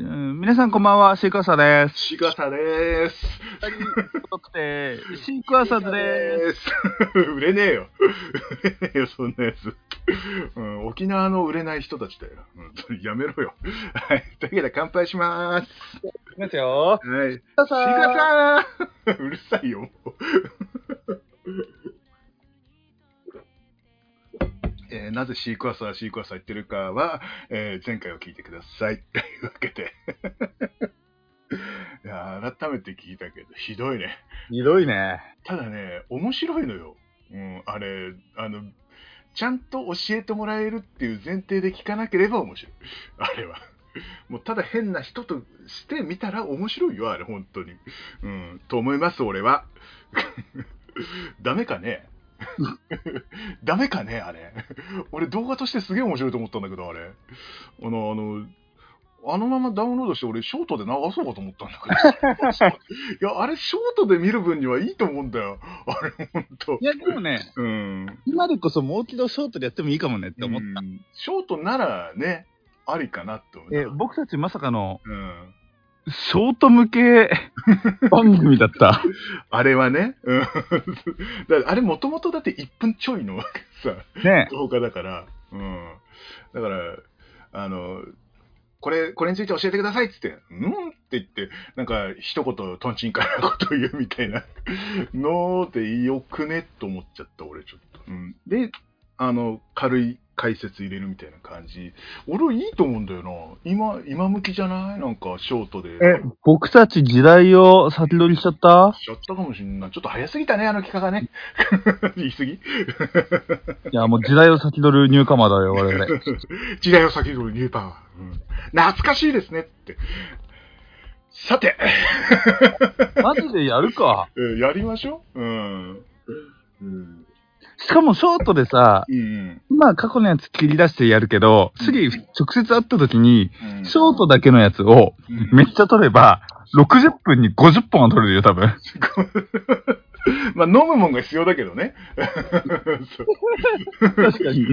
うん皆さんこんばんは、シークワーサーです。シガサでーす。太くて、シークワーサーズです。売れねえよ。売れねえよ、そんなやつ。うん、沖縄の売れない人たちだよ。やめろよ。はい。というわけで乾杯しまーす。す。いきますよ。はい。シシークワーガサさん うるさいよ、えーなぜシークワーサー、シークワーサー言ってるかは、えー前回を聞いてください。というわけで。いやー改めて聞いたけど、ひどいね。ひどいね。ただね、面白いのよ。うん、あれ、あの、ちゃんと教えてもらえるっていう前提で聞かなければ面白い。あれは。もうただ変な人として見たら面白いよ、あれ、本当に。うん、と思います、俺は。ダメかね？ダメかねあれ。俺動画としてすげえ面白いと思ったんだけど、あれ。あの、あの、あのままダウンロードして俺ショートで流そうかと思ったんだけど。いや、あれショートで見る分にはいいと思うんだよ。あれ、ほんとい。や、でもね、うん。今でこそもう一度ショートでやってもいいかもねって思った。うんショートならね、ありかなって思うな。え、僕たちまさかの、うん。ショート向け 番組だった。あれはね、うん。あれもともとだって1分ちょいのさ、ね動画だから、うん。だから、あの、これ、これについて教えてくださいっつって、うんって言って、なんか一言トンチンカンなことを言うみたいな のでよくね？と思っちゃった、俺ちょっと。うん、で、あの、軽い解説入れるみたいな感じ。俺はいいと思うんだよな。今、今向きじゃない？なんかショートで。え、僕たち時代を先取りしちゃった？しちゃったかもしんない。ちょっと早すぎたね、あの企画がね。言い過ぎ？いや、もう時代を先取るニューカマーだよ、我々。時代を先取るニューパワー、うん懐かしいですねって。さて、マジでやるか。え ーやりましょう。うん。うん。しかもショートでさ、うん。まあ過去のやつ切り出してやるけど、次直接会った時に、うんショートだけのやつをうんめっちゃ取れば、60分に50本は取れるよ、多分。まあ、飲むもんが必要だけどね。確かに。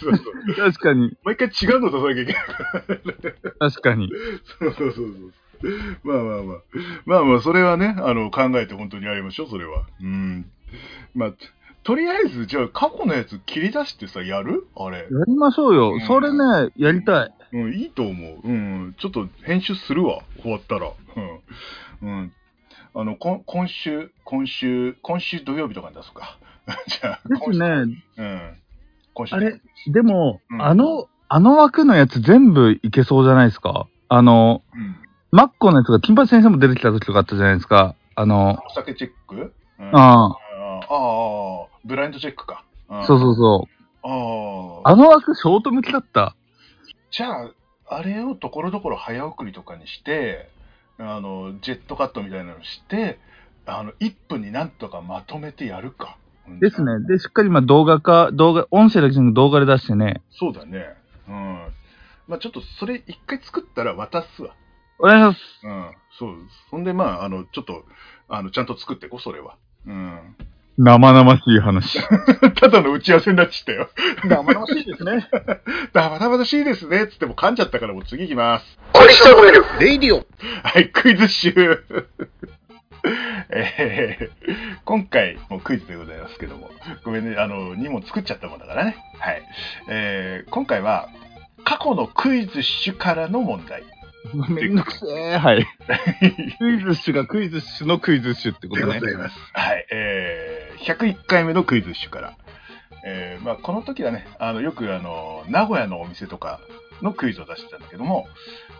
そうそう。確かに。毎回違うの出さなきゃいけないから。確かに。そうそうそうそう。まあまあまあ。まあまあ、それはね、あの、考えて本当にやりましょう、それは。うん。まあ、とりあえず、じゃあ、過去のやつ切り出してさ、やる？あれ。やりましょうよ。うんそれね、やりたい。うん、いいと思う。うん。ちょっと編集するわ、終わったら。うん。うん。あの、こん今週、今週、今週土曜日とかに出すか。じゃあ、ですね。うん。今週。あれでも、うんあの、あの枠のやつ全部いけそうじゃないですかあの、うん。マッコのやつが金八先生も出てきた時とかあったじゃないですか。あの、お酒チェック？うん。あああ、ブラインドチェックか。あ、そうそうそう。う。ああ。あの枠ショート向きだった。じゃあ、あれをところどころ早送りとかにして、あの、ジェットカットみたいなのして、あの、1分になんとかまとめてやるか。うんですね。で、しっかりまあ動画か、動画、音声だけじゃなく動画で出してね。そうだね。うん。まあちょっとそれ一回作ったら渡すわ。お願いします。うん。そう。そんでまあ、あの、ちょっと、あの、ちゃんと作っていこう、それは。うん。生々しい話。ただの打ち合わせになっちゃったよ。生々しいですね。だまだまだしいですね。つっても噛んじゃったからもう次行きます。レイディオ。はい、クイズ集。えー今回もクイズでございますけども、ごめんね、あの、2問作っちゃったもんだからね。はい。えー今回は、過去のクイズ種からの問題。めんどくせえ。はい。クイズッシュがクイズッシュのクイズッシュってこでとね。ございます。はい。えー、101回目のクイズ種から。えーまあ、この時はね、あの、よくあの、名古屋のお店とかのクイズを出してたんだけども、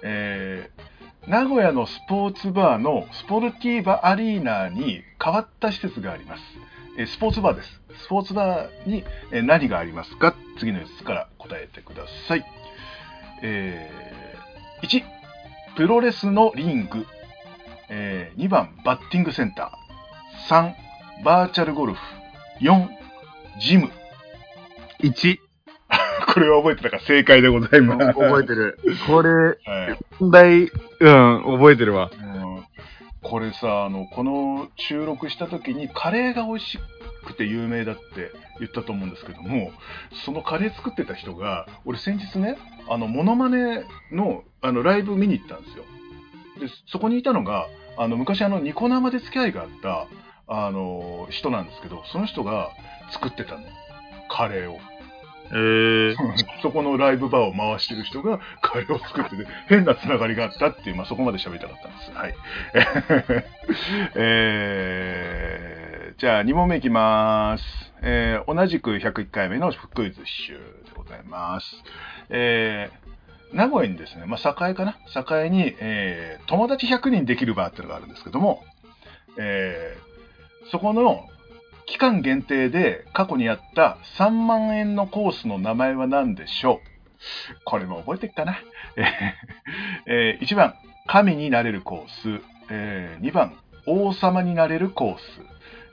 えー名古屋のスポーツバーのスポルティーバアリーナに変わった施設があります。えースポーツバーです。スポーツバーにえ何がありますか次のやつから答えてください。えー1、プロレスのリング。えー2番、バッティングセンター。3、バーチャルゴルフ。4、ジム。1。これは覚えてたか正解でございます。覚えてる。これ、はい問題、うん、覚えてるわ。うんこれさあの、この収録した時にカレーが美味しくて有名だって言ったと思うんですけども、そのカレー作ってた人が、俺先日ね、あの、モノマネの、あの、ライブ見に行ったんですよ。で、そこにいたのが、あの、昔あの、ニコ生で付き合いがあった、あの、人なんですけど、その人が作ってたの。カレーを。えー、そこのライブバーを回してる人がカレーを作ってて、変なつながりがあったっていう、まあ、そこまで喋りたかったんです。はい。えー、じゃあ、2問目いきます。えー、同じく101回目のクイズ集でございます。えー、名古屋にですね、まあ、栄かな？栄に、えー、友達100人できるバーっていうのがあるんですけども、えー、そこの期間限定で過去にあった3万円のコースの名前は何でしょう？これも覚えてっかな、えーえー ?1 番、神になれるコース。えー2番、王様になれるコース。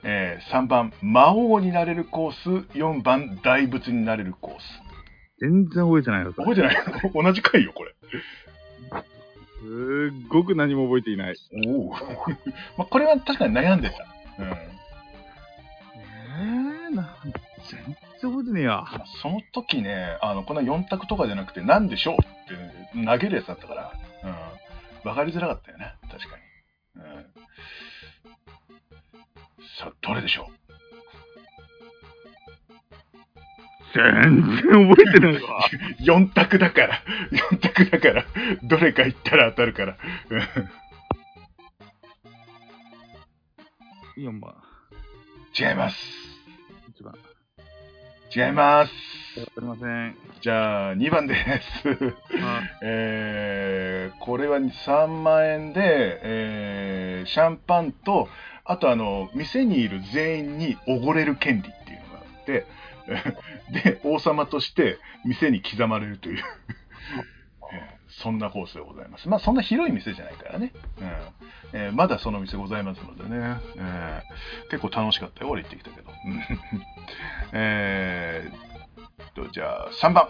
えー3番、魔王になれるコース。4番、大仏になれるコース。全然覚えてないよ。覚えてない？同じ回よ、これ。すっごく何も覚えていない。おお。まあ、これは確かに悩んでた。うん。えー、な、全然覚えてねえや。まあその時ね、あの、こんな4択とかじゃなくて、なんでしょうって投げるやつだったから、うん。わかりづらかったよね、確かに。うん。さあ、どれでしょ全然覚えてないわ。う ?4 択だから、4択だから、どれか言ったら当たるから。4番。違います。1番。わ違います。かりません。じゃあ、2番です。あ えーこれは3万円で、えーシャンパンと、あとあの、店にいる全員におごれる権利っていうのがあって、で、王様として店に刻まれるという、えーそんなコースでございます。まあ、そんな広い店じゃないからね。うんえーまだその店ございますのでね、えー結構楽しかったよ、俺行ってきたけど。えーと、じゃあ、3番。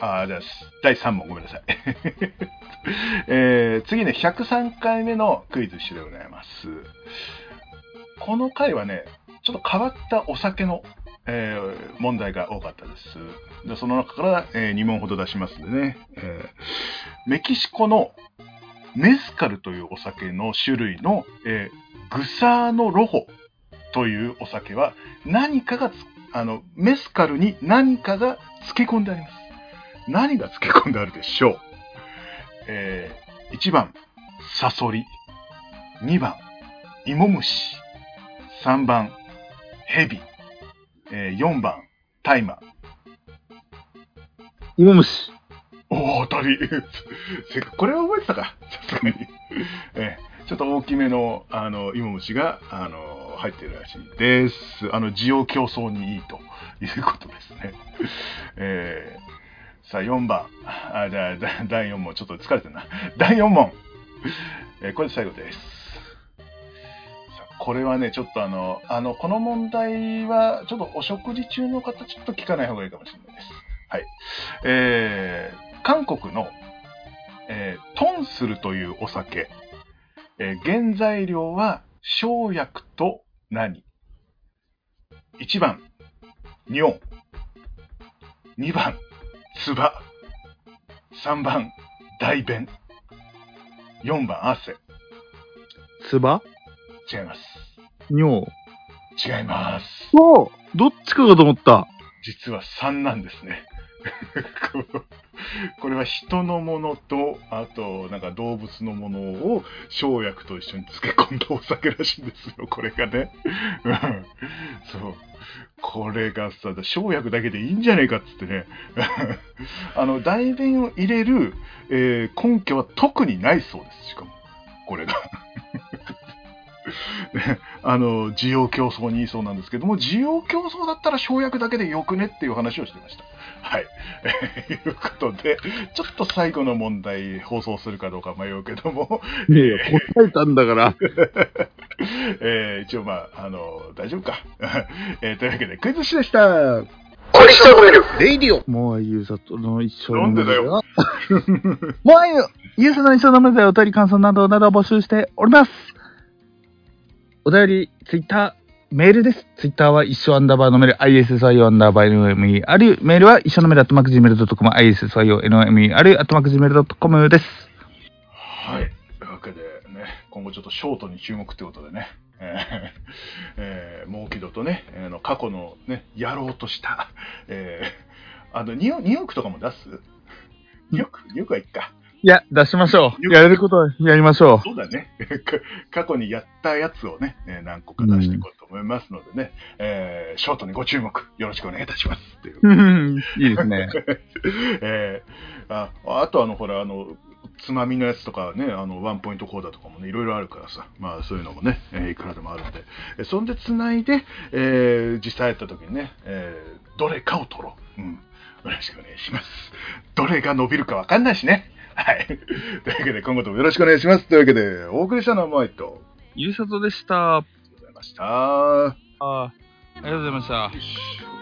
あじゃあ、第3問、ごめんなさい。えー次ね、103回目のクイズッシュでございます。この回はね、ちょっと変わったお酒の、えー問題が多かったです。でその中から、え2問ほど出しますんでね、えーメキシコのメスカルというお酒の種類の、えーグサーノロホというお酒は何かがつあの、メスカルに何かが漬け込んであります。何が漬け込んであるでしょうえー、1番、サソリ。2番、イモムシ。3番、ヘビ。えー、4番、タイマー。芋虫。おー、当たり。せっこれは覚えてたか。さすがに。えちょっと大きめの、あの、イモムシが、あの、入ってるらしいです。あの、需要競争にいいということですね。えー、さあ、4番。あ、じゃあ、第4問。ちょっと疲れてるな。第4問。えーこれで最後です。これはね、ちょっとあの、あの、この問題は、ちょっとお食事中の方、ちょっと聞かない方がいいかもしれないです。はい。えー、韓国の、えートンスルというお酒。えー原材料は生薬と何 ?1 番、尿。2番、唾。3番、大便。4番、汗。つば違います。尿？違います。そうどっちかかと思った。実は3なんですね。これは人のものと、あと、なんか動物のものを生薬と一緒に漬け込んだお酒らしいんですよ、これがね。そう。これがさ、生薬だけでいいんじゃねえかっつってね。あの、代弁を入れる、えー根拠は特にないそうです、しかも。これが。ねあの、需要競争にいいそうなんですけども、需要競争だったら生薬だけでよくねっていう話をしてました。はい。えーいうことで、ちょっと最後の問題放送するかどうか迷うけども、いやいや、答えたんだから。えー一応まあ、あの、大丈夫か。えーというわけで、クイズ誌でした。レイディオもうゆうさとの一生のなんでだよ もうゆゆうさの一生のメでお便り感想などなど募集しております。お便り、ツイッター、メールです。ツイッターは一緒アンダーバーのメール、ISSIO アンダーバー NME。あるメールは一緒のメール、アットマーク Gmail.com、ISSIO NME。あるアットマーク Gmail.com です。はい。というわけでね、今後ちょっとショートに注目ってことでね、えーえー、モーキドとね、あの過去のね、やろうとした、えー、あの2、2億とかも出す ?2 億 ?2 億はいっか。いや、出しましょう。やれることはやりましょそうだね。か 過去にやったやつをね、えー何個か出していこうと思いますのでね、えーショートにご注目よろしくお願いいたしますっていう。う。うんいいですね。えーああとあのほらあのつまみのやつとかねあのワンポイントコーダーとかもねいろいろあるからさまあそういうのもね、えーいくらでもあるんでえそんでつないで、えー実際やった時にね、えーどれかを取ろう、うん、よろしくお願いしますどれが伸びるかわかんないしねはい。というわけで今後ともよろしくお願いします。というわけでお送りしたのはマイト。ゆうさとでした。あありがとうございました。あ、ありがとうございました。